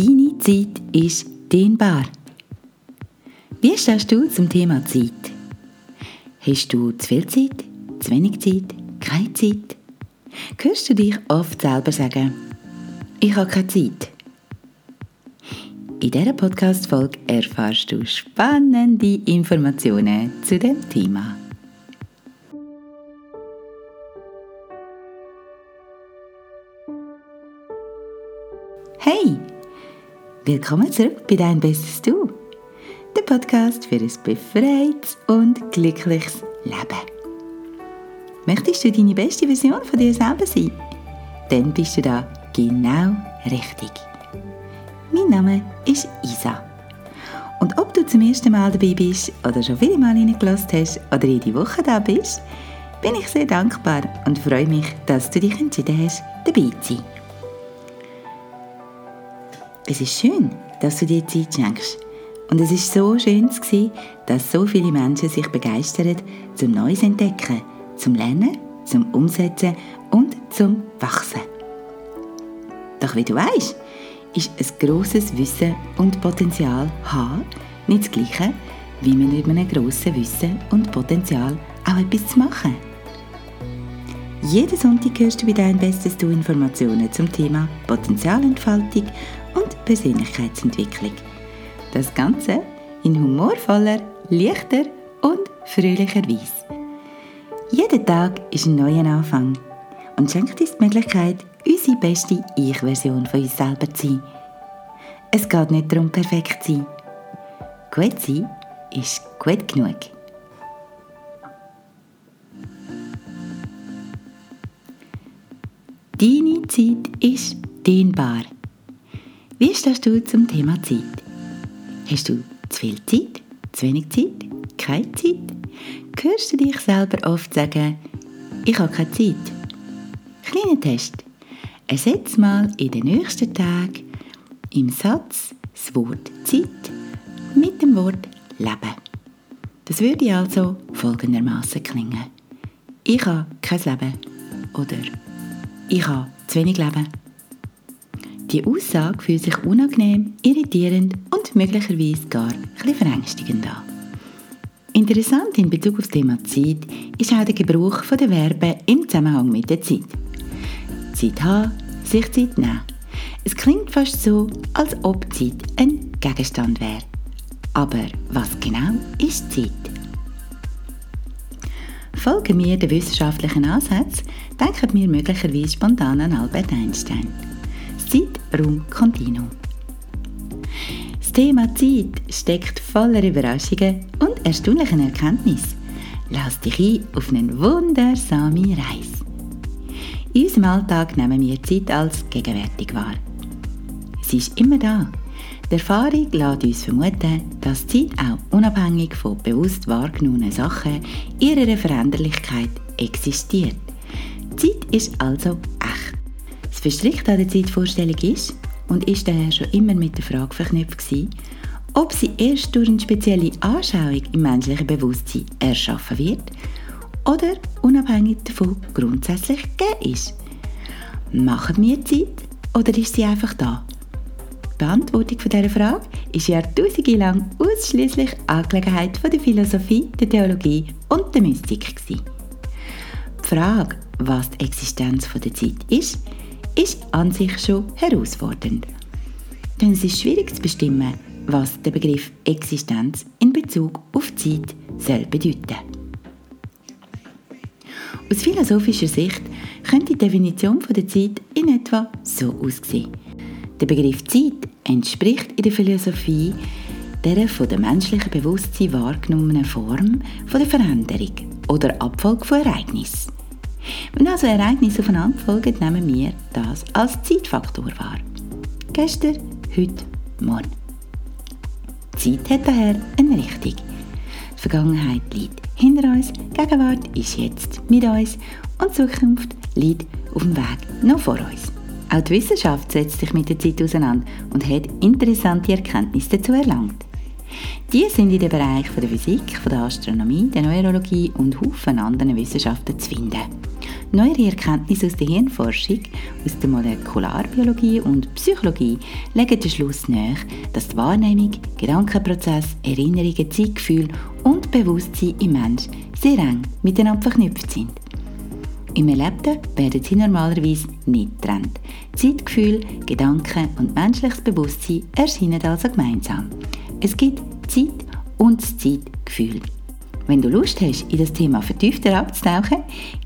Deine Zeit ist dehnbar. Wie stehst du zum Thema Zeit? Hast du zu viel Zeit, zu wenig Zeit, keine Zeit? Hörst du dich oft selber sagen, ich habe keine Zeit? In dieser Podcast-Folge erfährst du spannende Informationen zu dem Thema. Willkommen zurück bei Dein Bestes Du, der Podcast für ein befreites und glückliches Leben. Möchtest du deine beste Version von dir selber sein? Dann bist du da genau richtig. Mein Name ist Isa. Und ob du zum ersten Mal dabei bist oder schon viele Mal reingelassen hast oder jede Woche da bist, bin ich sehr dankbar und freue mich, dass du dich entschieden hast, dabei zu sein. Es ist schön, dass du dir Zeit schenkst. Und es ist so schön sehen, dass so viele Menschen sich begeistern zum Neues entdecken, zum Lernen, zum Umsetzen und zum Wachsen. Doch wie du weißt, ist ein grosses Wissen und Potenzial haben nicht das Gleiche, wie mit einem grossen Wissen und Potenzial auch etwas zu machen. Jeden Sonntag hörst du bei deinem Bestes Du Informationen zum Thema Potenzialentfaltung und Persönlichkeitsentwicklung. Das Ganze in humorvoller, leichter und fröhlicher Weise. Jeder Tag ist ein neuer Anfang und schenkt uns die Möglichkeit, unsere beste Ich-Version von uns selber zu sein. Es geht nicht darum, perfekt zu sein. Gut sein ist gut genug. Deine Zeit ist dehnbar. Wie stehst du zum Thema Zeit? Hast du zu viel Zeit, zu wenig Zeit, keine Zeit? Hörst du dich selber oft sagen, ich habe keine Zeit? Kleiner Test. Ersetz mal in den nächsten Tagen im Satz das Wort Zeit mit dem Wort Leben. Das würde also folgendermaßen klingen. Ich habe kein Leben oder ich habe zu wenig Leben. Die Aussage fühlt sich unangenehm, irritierend und möglicherweise gar etwas verängstigend an. Interessant in Bezug auf das Thema Zeit ist auch der Gebrauch der Verben im Zusammenhang mit der Zeit. Zeit haben, sich Zeit nehmen. Es klingt fast so, als ob Zeit ein Gegenstand wäre. Aber was genau ist Zeit? Folgen wir den wissenschaftlichen Ansätzen, denken wir möglicherweise spontan an Albert Einstein. Zeit-Raum-Kontinuum. Das Thema Zeit steckt voller Überraschungen und erstaunlichen Erkenntnissen. Lass dich ein auf eine wundersame Reise. In unserem Alltag nehmen wir Zeit als gegenwärtig wahr. Sie ist immer da. Die Erfahrung lässt uns vermuten, dass Zeit auch unabhängig von bewusst wahrgenommenen Sachen ihrer Veränderlichkeit existiert. Zeit ist also echt. Das Verstrickte an der Zeitvorstellung ist und ist daher schon immer mit der Frage verknüpft gewesen, ob sie erst durch eine spezielle Anschauung im menschlichen Bewusstsein erschaffen wird oder unabhängig davon grundsätzlich gegeben ist. Machen wir Zeit oder ist sie einfach da? Die Beantwortung dieser Frage ist jahrtausende lang ausschließlich Angelegenheit der Philosophie, der Theologie und der Mystik. Die Frage, was die Existenz der Zeit ist, ist an sich schon herausfordernd. Denn es ist schwierig zu bestimmen, was der Begriff Existenz in Bezug auf Zeit soll bedeuten. Aus philosophischer Sicht könnte die Definition der Zeit in etwa so aussehen. Der Begriff Zeit entspricht in der Philosophie der von dem menschlichen Bewusstsein wahrgenommenen Form von der Veränderung oder Abfolge von Ereignissen. Wenn also Ereignisse aufeinander folgen, nehmen wir das als Zeitfaktor wahr. Gestern, heute, morgen. Zeit hat daher eine Richtung. Die Vergangenheit liegt hinter uns, Gegenwart ist jetzt mit uns und Zukunft liegt auf dem Weg noch vor uns. Auch die Wissenschaft setzt sich mit der Zeit auseinander und hat interessante Erkenntnisse dazu erlangt. Die sind in den Bereich der Physik, der Astronomie, der Neurologie und Haufen anderen Wissenschaften zu finden. Neuere Erkenntnisse aus der Hirnforschung, aus der Molekularbiologie und Psychologie legen den Schluss nahe, dass die Wahrnehmung, Gedankenprozess, Erinnerungen, Zeitgefühl und Bewusstsein im Mensch sehr eng miteinander verknüpft sind. Im Erlebten werden sie normalerweise nicht getrennt. Zeitgefühl, Gedanken und menschliches Bewusstsein erscheinen also gemeinsam. Es gibt Zeit und das Zeitgefühl. Wenn du Lust hast, in das Thema vertiefter abzutauchen,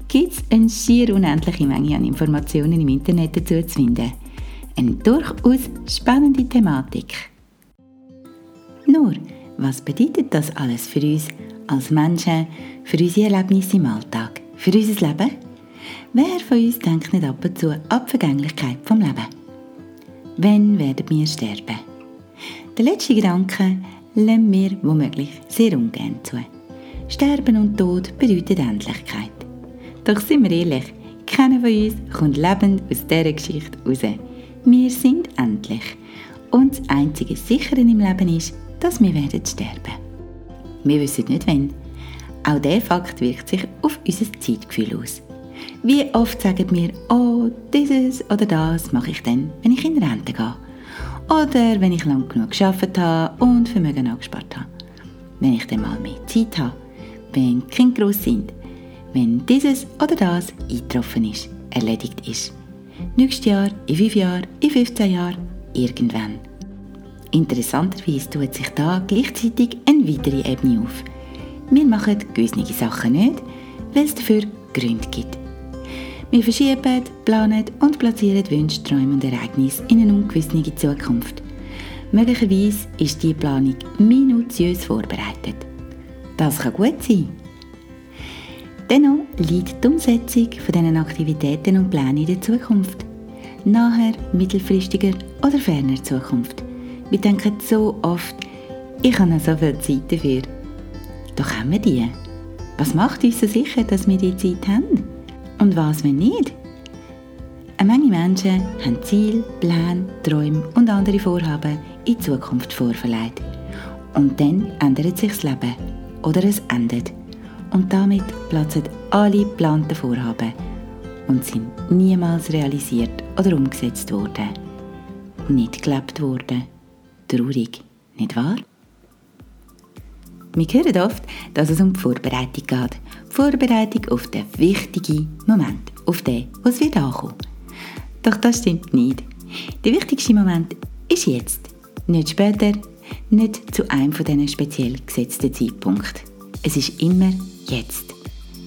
gibt es eine schier unendliche Menge an Informationen im Internet dazu zu finden. Eine durchaus spannende Thematik. Nur, was bedeutet das alles für uns als Menschen, für unsere Erlebnisse im Alltag, für unser Leben? Wer von uns denkt nicht ab und zu an die Vergänglichkeit vom Leben? Wann werden wir sterben? Der letzte Gedanke lassen wir womöglich sehr ungern zu. Sterben und Tod bedeuten Endlichkeit. Doch sind wir ehrlich, keiner von uns kommt lebend aus dieser Geschichte raus. Wir sind endlich. Und das einzige Sichere im Leben ist, dass wir werden sterben. Wir wissen nicht wann. Auch dieser Fakt wirkt sich auf unser Zeitgefühl aus. Wie oft sagen wir, oh, dieses oder das mache ich dann, wenn ich in Rente gehe. Oder wenn ich lang genug geschafft habe und Vermögen angespart habe. Wenn ich dann mal mehr Zeit habe. Wenn die Kinder gross sind. Wenn dieses oder das eingetroffen ist, erledigt ist. Nächstes Jahr, in fünf Jahren, in 15 Jahren, irgendwann. Interessanterweise tut sich da gleichzeitig eine weitere Ebene auf. Wir machen gewisse Sachen nicht, weil es dafür Gründe gibt. Wir verschieben, planen und platzieren Wünsche, Träume und Ereignisse in eine ungewisse Zukunft. Möglicherweise ist diese Planung minutiös vorbereitet. Das kann gut sein. Dennoch liegt die Umsetzung von diesen Aktivitäten und Plänen in der Zukunft. Naher, mittelfristiger oder ferner Zukunft. Wir denken so oft, ich habe noch so viel Zeit dafür. Doch haben wir die. Was macht uns so sicher, dass wir die Zeit haben? Und was, wenn nicht? Eine Menge Menschen haben Ziele, Pläne, Träume und andere Vorhaben in Zukunft vorverlegt. Und dann ändert sich das Leben. Oder es endet. Und damit platzen alle geplanten Vorhaben und sind niemals realisiert oder umgesetzt worden. Nicht gelebt worden. Traurig, nicht wahr? Wir hören oft, dass es um die Vorbereitung geht. Vorbereitung auf den wichtigen Moment, auf den, was wird ankommen. Doch das stimmt nicht. Der wichtigste Moment ist jetzt, nicht später, nicht zu einem von diesen speziell gesetzten Zeitpunkten. Es ist immer jetzt.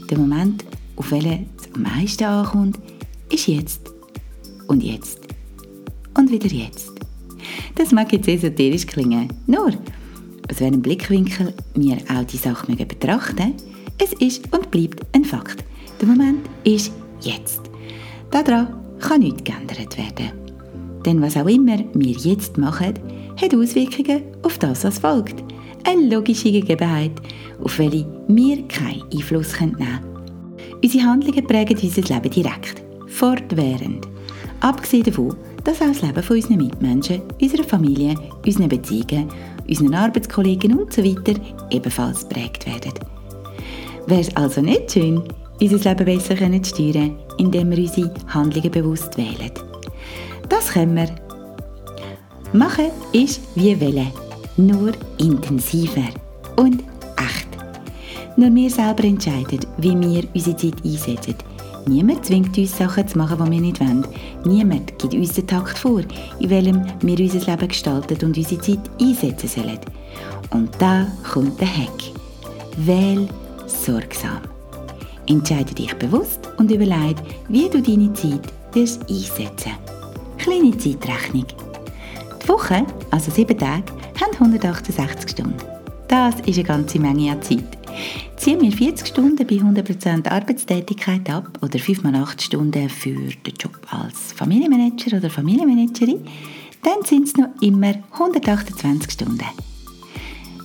Der Moment, auf welchen es am meisten ankommt, ist jetzt. Und jetzt. Und wieder jetzt. Das mag jetzt esoterisch klingen, nur aus welchem Blickwinkel wir auch die Sache betrachten es ist und bleibt ein Fakt. Der Moment ist jetzt. Daran kann nichts geändert werden. Denn was auch immer wir jetzt machen, hat Auswirkungen auf das, was folgt. Eine logische Gegebenheit, auf welche wir keinen Einfluss nehmen können. Unsere Handlungen prägen unser Leben direkt, fortwährend. Abgesehen davon, dass auch das Leben von unseren Mitmenschen, unserer Familie, unseren Beziehungen unseren Arbeitskollegen usw. So ebenfalls geprägt werden. Wäre es also nicht schön, unser Leben besser zu steuern, indem wir unsere Handlungen bewusst wählen? Das können wir. Machen ist wie wollen, nur intensiver und echt. Nur wir selber entscheiden, wie wir unsere Zeit einsetzen Niemand zwingt uns Sachen zu machen, die wir nicht wollen. Niemand gibt uns den Takt vor, in welchem wir unser Leben gestalten und unsere Zeit einsetzen sollen. Und da kommt der Hack. Wähl sorgsam. Entscheide dich bewusst und überlege, wie du deine Zeit einsetzen Kleine Zeitrechnung. Die Woche, also sieben Tage, haben 168 Stunden. Das ist eine ganze Menge an Zeit. Ziehen wir 40 Stunden bei 100% Arbeitstätigkeit ab oder 5 mal 8 Stunden für den Job als Familienmanager oder Familienmanagerin, dann sind es noch immer 128 Stunden.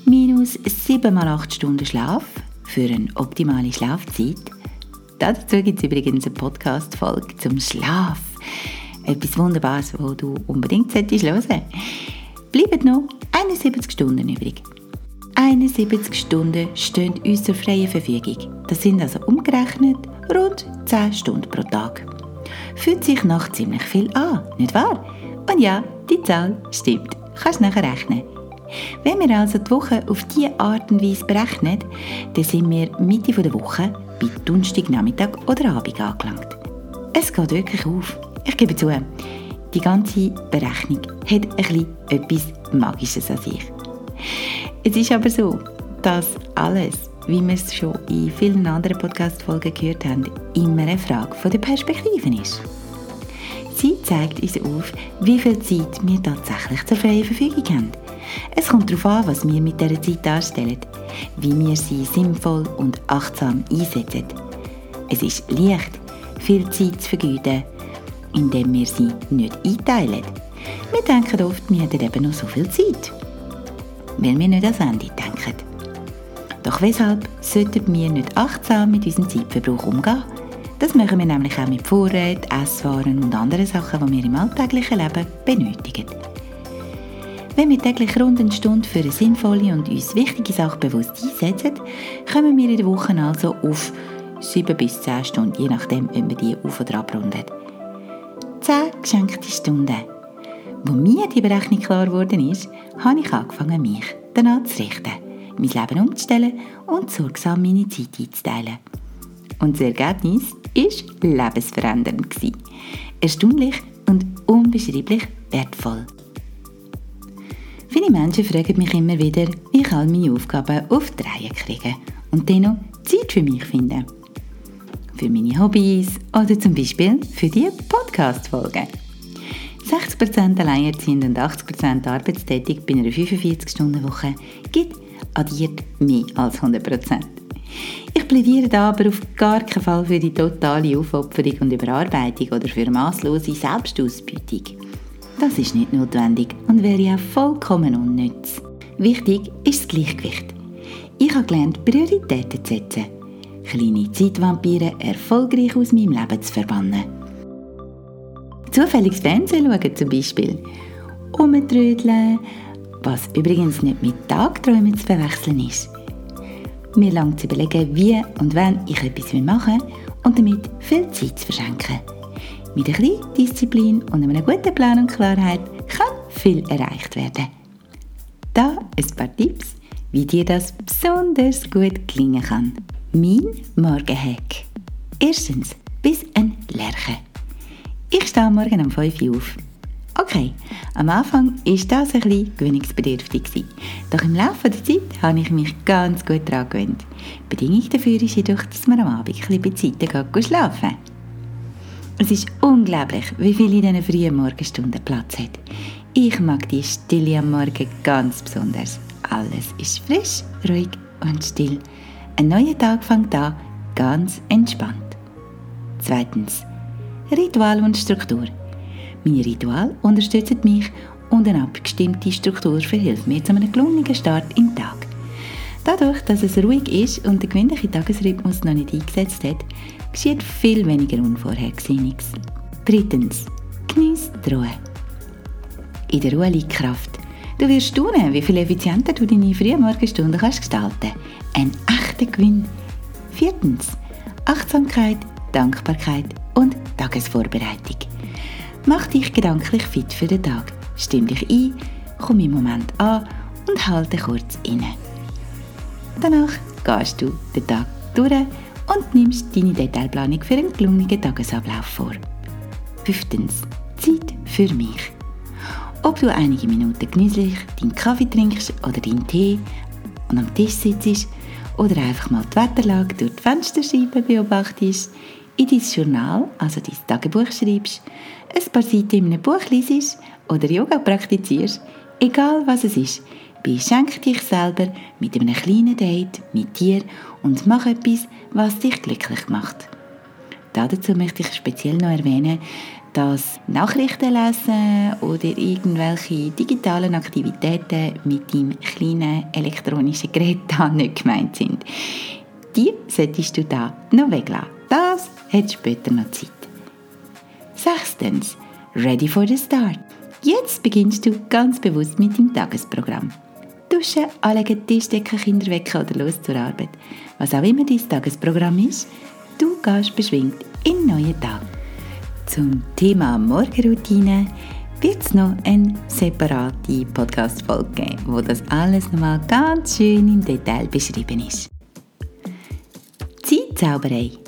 Minus 7 mal 8 Stunden Schlaf für eine optimale Schlafzeit. Dazu gibt es übrigens eine Podcast-Folge zum Schlaf. Etwas Wunderbares, wo du unbedingt solltest. Bleiben noch 71 Stunden übrig. 71 Stunden stehen uns zur freien Verfügung. Das sind also umgerechnet rund 10 Stunden pro Tag. Fühlt sich nach ziemlich viel an, nicht wahr? Und ja, die Zahl stimmt. Kannst nachher rechnen. Wenn wir also die Woche auf diese Art und Weise berechnen, dann sind wir Mitte der Woche bei Donnerstagnachmittag oder Abend angelangt. Es geht wirklich auf. Ich gebe zu, die ganze Berechnung hat ein bisschen etwas Magisches an sich. Es ist aber so, dass alles, wie wir es schon in vielen anderen Podcast-Folgen gehört haben, immer eine Frage der Perspektiven ist. Sie zeigt uns auf, wie viel Zeit wir tatsächlich zur freien Verfügung haben. Es kommt darauf an, was wir mit dieser Zeit darstellen, wie wir sie sinnvoll und achtsam einsetzen. Es ist leicht, viel Zeit zu vergeuden, indem wir sie nicht einteilen. Wir denken oft, wir hätten eben noch so viel Zeit, weil wir nicht ans Ende denken. Doch weshalb sollten wir nicht achtsam mit unserem Zeitverbrauch umgehen? Das machen wir nämlich auch mit Vorräten, Esswaren und anderen Sachen, die wir im alltäglichen Leben benötigen. Wenn wir täglich rund eine Stunde für eine sinnvolle und uns wichtige Sache bewusst einsetzen, kommen wir in der Woche also auf 7 bis 10 Stunden, je nachdem, ob wir die auf- oder abrunden. 10 geschenkte Stunden. Wo mir die Berechnung klar geworden ist, habe ich angefangen, mich danach zu richten, mein Leben umzustellen und sorgsam meine Zeit einzuteilen. Und das Ergebnis war lebensverändernd. Erstaunlich und unbeschreiblich wertvoll. Viele Menschen fragen mich immer wieder, wie ich all meine Aufgaben auf die Reihe kriege und dann noch Zeit für mich finde. Für meine Hobbys oder zum Beispiel für die Podcast-Folgen. 60% alleinerziehend und 80% arbeitstätig bei einer 45-Stunden-Woche gibt addiert mehr als 100%. Ich plädiere da aber auf gar keinen Fall für die totale Aufopferung und Überarbeitung oder für masslose Selbstausbeutung. Das ist nicht notwendig und wäre ja vollkommen unnütz. Wichtig ist das Gleichgewicht. Ich habe gelernt, Prioritäten zu setzen. Kleine Zeitvampire erfolgreich aus meinem Leben zu verbannen. Zufälliges Fernsehen schauen zum Beispiel. Umtrödeln, was übrigens nicht mit Tagträumen zu verwechseln ist. Mir lang zu überlegen, wie und wann ich etwas machen will und damit viel Zeit zu verschenken. Mit ein bisschen Disziplin und einem guten Plan und Klarheit kann viel erreicht werden. Da ein paar Tipps, wie dir das besonders gut gelingen kann. Mein Morgenhack. Erstens, bis ein Lerche. Ich stehe morgen um 5 Uhr auf. Okay, am Anfang war das ein bisschen gewöhnungsbedürftig. Doch im Laufe der Zeit habe ich mich ganz gut daran gewöhnt. Bedingung dafür ist jedoch, dass man am Abend ein bisschen bei Zeiten schlafen es ist unglaublich, wie viel in diesen frühen Morgenstunden Platz hat. Ich mag die Stille am Morgen ganz besonders. Alles ist frisch, ruhig und still. Ein neuer Tag fängt an, ganz entspannt. Zweitens. Ritual und Struktur. Meine Ritual unterstützen mich und eine abgestimmte Struktur verhilft mir zu einem gelungenen Start im Tag. Dadurch, dass es ruhig ist und der gewöhnliche Tagesrhythmus noch nicht eingesetzt hat, geschieht viel weniger Unvorhergesehenes. Drittens. Genieß die Ruhe. In der Ruhe liegt Kraft. Du wirst staunen, wie viel effizienter du deine Frühmorgenstunden kannst gestalten Ein echter Gewinn. Viertens. Achtsamkeit, Dankbarkeit und Tagesvorbereitung. Mach dich gedanklich fit für den Tag. Stimm dich ein, komm im Moment an und halte kurz inne. Danach gehst du den Tag durch und nimmst deine Detailplanung für einen gelungenen Tagesablauf vor. Fünftens. Zeit für mich. Ob du einige Minuten genüsslich deinen Kaffee trinkst oder deinen Tee und am Tisch sitzt oder einfach mal die Wetterlage durch die Fensterscheibe beobachtest, in dein Journal, also dein Tagebuch schreibst, ein paar Seiten in einem Buch liest oder Yoga praktizierst, egal was es ist, beschenk dich selber mit einem kleinen Date mit dir und mach etwas, was dich glücklich macht. Dazu möchte ich speziell noch erwähnen, dass Nachrichten lesen oder irgendwelche digitalen Aktivitäten mit deinem kleinen elektronischen Gerät da nicht gemeint sind. Die solltest du da noch weglassen. Das hat später noch Zeit. Sechstens. Ready for the start. Jetzt beginnst du ganz bewusst mit dem Tagesprogramm. Duschen, anlegen, Tisch decken, Kinder wecken oder los zur Arbeit. Was auch immer dein Tagesprogramm ist, du gehst beschwingt in neuen Tag. Zum Thema Morgenroutine wird es noch eine separate Podcast-Folge geben, wo das alles nochmal ganz schön im Detail beschrieben ist. Zeitzauberei.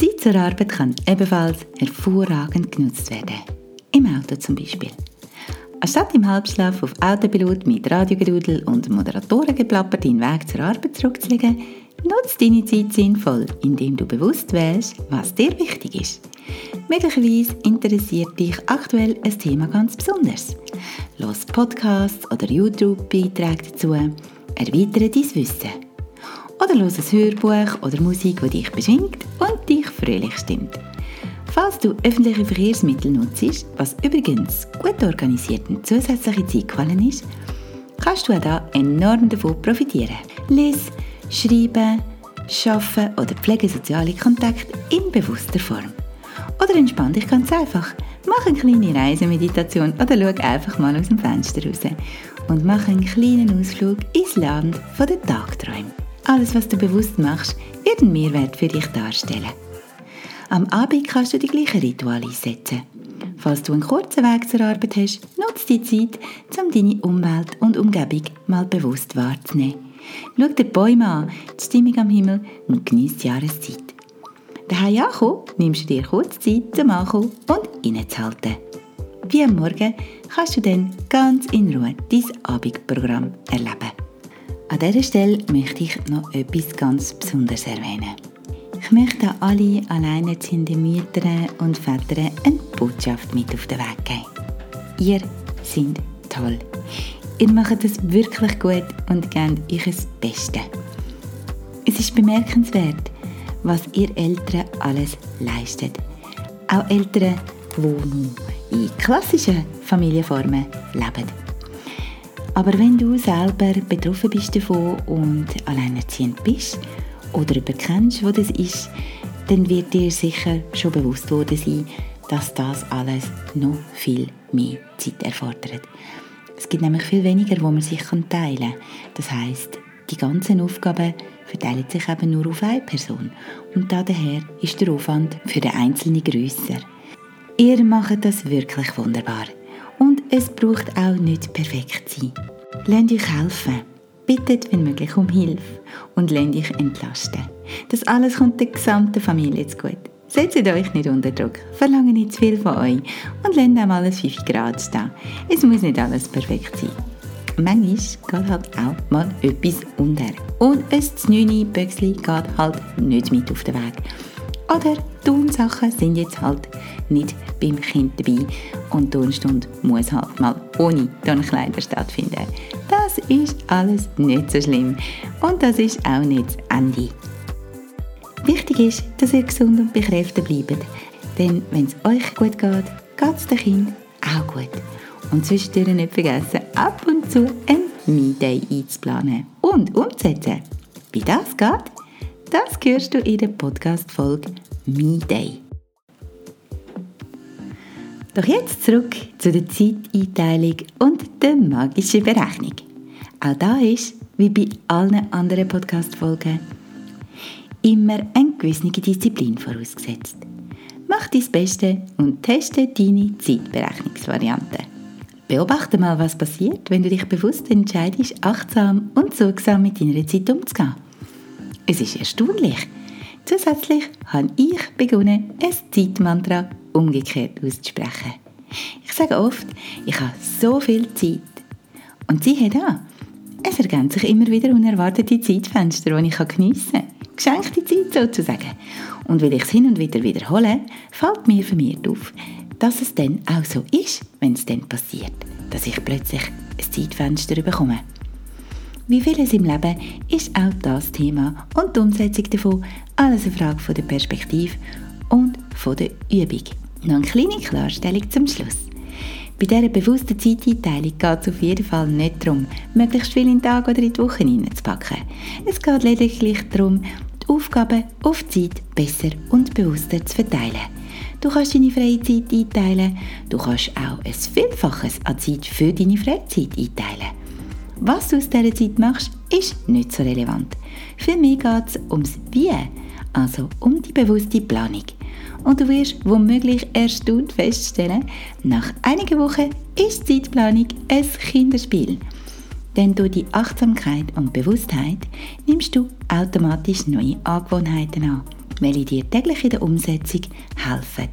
Zeit zur Arbeit kann ebenfalls hervorragend genutzt werden. Im Auto zum Beispiel. Anstatt im Halbschlaf auf Autopilot mit Radiogedudel und Moderatorengeplapper deinen Weg zur Arbeit zurückzulegen, nutzt deine Zeit sinnvoll, indem du bewusst wählst, was dir wichtig ist. Möglicherweise interessiert dich aktuell ein Thema ganz besonders. Los Podcasts oder YouTube-Beiträge dazu, erweitere dein Wissen. Oder los ein Hörbuch oder Musik, die dich beschwingt und dich fröhlich stimmt. Falls du öffentliche Verkehrsmittel nutzt, was übrigens gut organisiert und zusätzliche Zeitquellen ist, kannst du auch da enorm davon profitieren. Lies, schreibe, arbeiten oder pflege soziale Kontakte in bewusster Form. Oder entspann dich ganz einfach. Mach eine kleine Reisemeditation oder schau einfach mal aus dem Fenster raus und mach einen kleinen Ausflug ins Land der Tagträume. Alles, was du bewusst machst, wird einen Mehrwert für dich darstellen. Am Abend kannst du die gleichen Rituale einsetzen. Falls du einen kurzen Weg zur Arbeit hast, nutze die Zeit, um deine Umwelt und Umgebung mal bewusst wahrzunehmen. Schau dir die Bäume an, die Stimmung am Himmel und genieße die Jahreszeit. Daheim ankommen, nimmst du dir kurz Zeit zum Ankommen und innezuhalten. Wie am Morgen kannst du dann ganz in Ruhe dein Abendprogramm erleben. An dieser Stelle möchte ich noch etwas ganz Besonderes erwähnen. Ich möchte alle alleinerziehenden Mütter und Väter eine Botschaft mit auf den Weg geben. Ihr seid toll. Ihr macht es wirklich gut und gebt euch das Beste. Es ist bemerkenswert, was ihr Eltern alles leistet. Auch Eltern, die noch in klassischen Familienformen leben. Aber wenn du selber betroffen bist davon und alleinerziehend bist, oder überkennst, wo das ist, dann wird dir sicher schon bewusst worden sein, dass das alles noch viel mehr Zeit erfordert. Es gibt nämlich viel weniger, wo man sich teilen kann. Das heißt, die ganzen Aufgaben verteilen sich eben nur auf eine Person. Und daher ist der Aufwand für den Einzelnen grösser. Ihr macht das wirklich wunderbar. Und es braucht auch nicht perfekt sein. Lernt euch helfen bittet, wenn möglich, um Hilfe und lasst euch entlasten. Das alles kommt der gesamten Familie zu gut. Setzt euch nicht unter Druck, verlangt nicht zu viel von euch und lasst auch mal ein 5 Grad stehen. Es muss nicht alles perfekt sein. Manchmal geht halt auch mal etwas unter. Und ein 9 Böxli geht halt nicht mit auf den Weg. Oder Turnsachen sind jetzt halt nicht beim Kind dabei und die Turnstunde muss halt mal ohne Turnkleider stattfinden. Das ist alles nicht so schlimm und das ist auch nicht das Ende. Wichtig ist, dass ihr gesund und bekräftigt bleibt, denn wenn es euch gut geht, geht es dem Kind auch gut. Und zwischendurch nicht vergessen, ab und zu ein Me-Day einzuplanen und umzusetzen. Wie das geht, das hörst du in der Podcast-Folge Me Day. Doch jetzt zurück zu der Zeiteinteilung und der magischen Berechnung. Auch da ist, wie bei allen anderen Podcast-Folgen, immer eine gewisse Disziplin vorausgesetzt. Mach dein Beste und teste deine Zeitberechnungsvariante. Beobachte mal, was passiert, wenn du dich bewusst entscheidest, achtsam und sorgsam mit deiner Zeit umzugehen. Es ist erstaunlich. Zusätzlich habe ich begonnen, ein Zeitmantra umgekehrt auszusprechen. Ich sage oft, ich habe so viel Zeit. Und siehe da, es ergänzt sich immer wieder unerwartete Zeitfenster, die ich geniessen kann. Geschenkte Zeit sozusagen. Und weil ich es hin und wieder wiederhole, fällt mir vermehrt auf, dass es dann auch so ist, wenn es dann passiert, dass ich plötzlich ein Zeitfenster bekomme. Wie vieles im Leben ist auch das Thema und die Umsetzung davon alles eine Frage von der Perspektive und von der Übung. Noch eine kleine Klarstellung zum Schluss. Bei dieser bewussten Zeiteinteilung geht es auf jeden Fall nicht darum, möglichst viel in den Tag oder in die Woche hineinzupacken. Es geht lediglich darum, die Aufgaben auf die Zeit besser und bewusster zu verteilen. Du kannst deine freie Zeit einteilen, du kannst auch ein Vielfaches an Zeit für deine Freizeit einteilen. Was du aus dieser Zeit machst, ist nicht so relevant. Für mich geht es ums Wie. also um die bewusste Planung. Und du wirst womöglich erstaunt feststellen, nach einigen Wochen ist Zeitplanung ein Kinderspiel. Denn durch die Achtsamkeit und Bewusstheit nimmst du automatisch neue Angewohnheiten an, welche dir täglich in der Umsetzung helfen.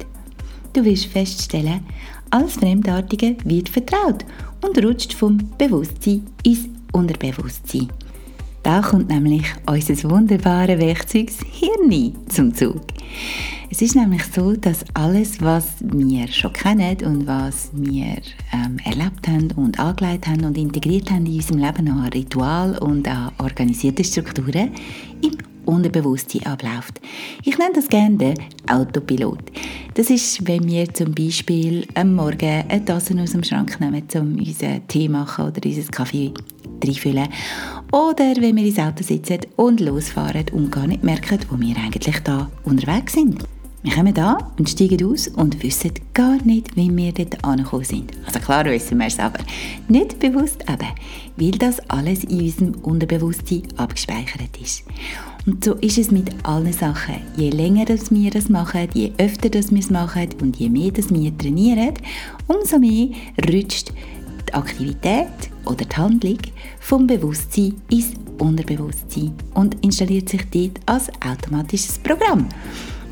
Du wirst feststellen, alles Fremdartige wird vertraut und rutscht vom Bewusstsein ins Unterbewusstsein. Da kommt nämlich unser wunderbares Werkzeug Hirn zum Zug. Es ist nämlich so, dass alles, was wir schon kennen und was wir ähm, erlebt haben und angelegt haben und integriert haben in unserem Leben an Ritual und an organisierte Strukturen, im Unterbewusstsein abläuft. Ich nenne das gerne den Autopilot. Das ist, wenn wir zum Beispiel am Morgen eine Tasse aus dem Schrank nehmen, um unseren Tee machen oder unseren Kaffee reinfüllen. Oder wenn wir ins Auto sitzen und losfahren und gar nicht merken, wo wir eigentlich da unterwegs sind. Wir kommen da und steigen aus und wissen gar nicht, wie wir dort angekommen sind. Also klar wissen wir es aber. Nicht bewusst eben, weil das alles in unserem Unterbewusstsein abgespeichert ist. Und so ist es mit allen Sachen. Je länger dass wir das machen, je öfter dass wir es machen und je mehr dass wir trainieren, umso mehr rutscht die Aktivität oder die Handlung vom Bewusstsein ins Unterbewusstsein und installiert sich dort als automatisches Programm.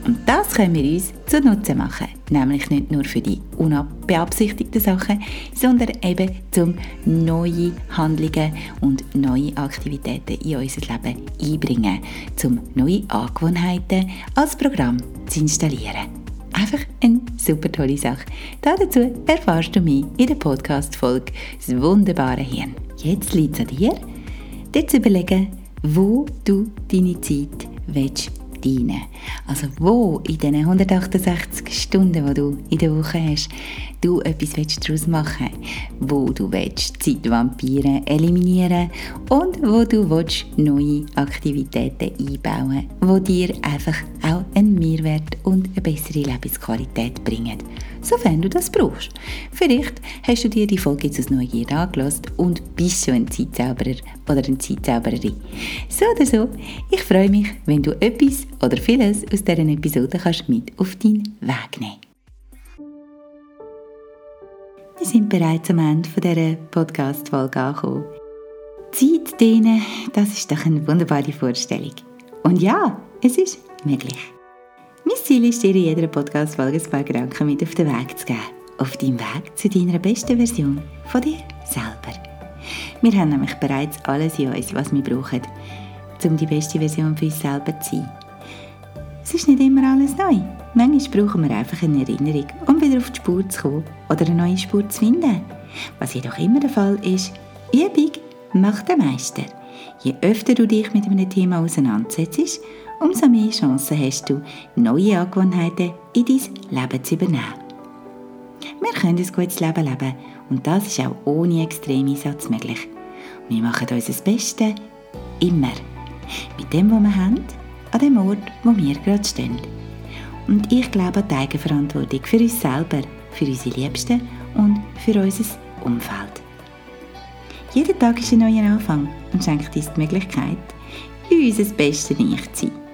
Und das können wir uns zunutze machen. Nämlich nicht nur für die unbeabsichtigten Sachen, sondern eben zum neue Handlungen und neue Aktivitäten in unser Leben einbringen, zum neue Angewohnheiten als Programm zu installieren. Einfach eine super tolle Sache. Dazu erfährst du mehr in der Podcast-Folge «Das wunderbare Hirn». Jetzt liegt es an dir, dir zu überlegen, wo du deine Zeit willst dienen. Also wo in diesen 168 Stunden, die du in der Woche hast, du etwas daraus machen willst, wo du willst Zeitvampire eliminieren und wo du willst neue Aktivitäten einbauen willst, die dir einfach auch einen Mehrwert und eine bessere Lebensqualität bringen sofern du das brauchst. Vielleicht hast du dir die Folge jetzt aus Neugier angelassen und bist schon ein Zeitzauberer oder eine Zeitzaubererin. So oder so, ich freue mich, wenn du etwas oder vieles aus dieser Episode kannst mit auf deinen Weg nehmen Wir sind bereits am Ende dieser Podcast-Folge angekommen. Zeit dehnen, das ist doch eine wunderbare Vorstellung. Und ja, es ist möglich. Mein Ziel ist dir in jeder Podcast-Folge ein paar Gedanken mit auf den Weg zu geben. Auf deinem Weg zu deiner besten Version von dir selber. Wir haben nämlich bereits alles in uns, was wir brauchen, um die beste Version für uns selber zu sein. Es ist nicht immer alles neu. Manchmal brauchen wir einfach eine Erinnerung, um wieder auf die Spur zu kommen oder eine neue Spur zu finden. Was jedoch immer der Fall ist, Übung macht den Meister. Je öfter du dich mit einem Thema auseinandersetzt, umso mehr Chancen hast du, neue Angewohnheiten in dein Leben zu übernehmen. Wir können ein gutes Leben leben und das ist auch ohne extreme Einsatz möglich. Wir machen unser Bestes immer. Mit dem, was wir haben, an dem Ort, wo wir gerade stehen. Und ich glaube an die Eigenverantwortung für uns selber, für unsere Liebsten und für unser Umfeld. Jeder Tag ist ein neuer Anfang und schenkt uns die Möglichkeit, unser Bestes nicht zu sein.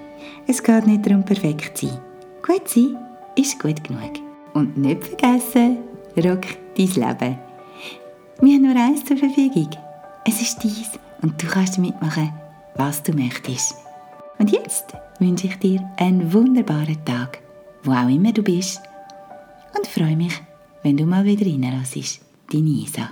Es geht nicht darum, perfekt zu sein. Gut sein ist gut genug. Und nicht vergessen, rock dein Leben. Wir haben nur eins zur Verfügung. Es ist dies und du kannst damit machen, was du möchtest. Und jetzt wünsche ich dir einen wunderbaren Tag, wo auch immer du bist. Und freue mich, wenn du mal wieder reinlässt. Deine Isa.